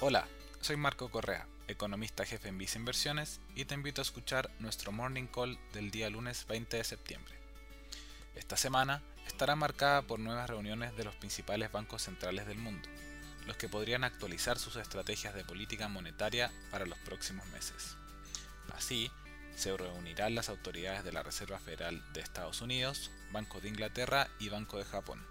Hola, soy Marco Correa, economista jefe en Visa Inversiones y te invito a escuchar nuestro Morning Call del día lunes 20 de septiembre. Esta semana estará marcada por nuevas reuniones de los principales bancos centrales del mundo, los que podrían actualizar sus estrategias de política monetaria para los próximos meses. Así, se reunirán las autoridades de la Reserva Federal de Estados Unidos, Banco de Inglaterra y Banco de Japón.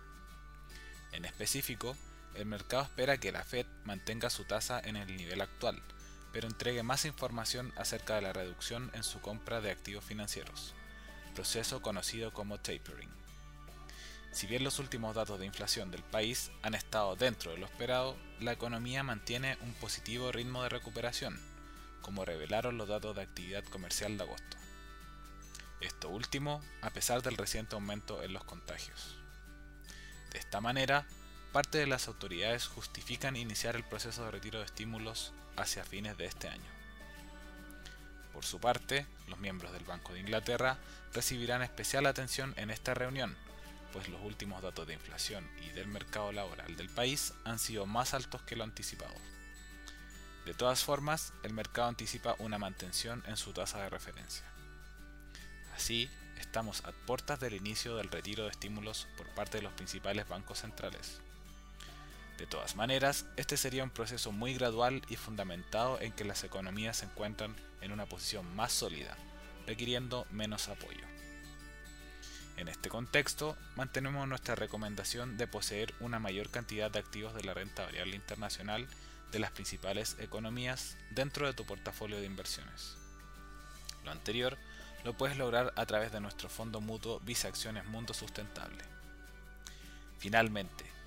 En específico, el mercado espera que la Fed mantenga su tasa en el nivel actual, pero entregue más información acerca de la reducción en su compra de activos financieros, proceso conocido como tapering. Si bien los últimos datos de inflación del país han estado dentro de lo esperado, la economía mantiene un positivo ritmo de recuperación, como revelaron los datos de actividad comercial de agosto. Esto último a pesar del reciente aumento en los contagios. De esta manera, parte de las autoridades justifican iniciar el proceso de retiro de estímulos hacia fines de este año. Por su parte, los miembros del Banco de Inglaterra recibirán especial atención en esta reunión, pues los últimos datos de inflación y del mercado laboral del país han sido más altos que lo anticipado. De todas formas, el mercado anticipa una mantención en su tasa de referencia. Así, estamos a puertas del inicio del retiro de estímulos por parte de los principales bancos centrales. De todas maneras, este sería un proceso muy gradual y fundamentado en que las economías se encuentran en una posición más sólida, requiriendo menos apoyo. En este contexto, mantenemos nuestra recomendación de poseer una mayor cantidad de activos de la renta variable internacional de las principales economías dentro de tu portafolio de inversiones. Lo anterior lo puedes lograr a través de nuestro fondo mutuo Visa Acciones Mundo Sustentable. Finalmente,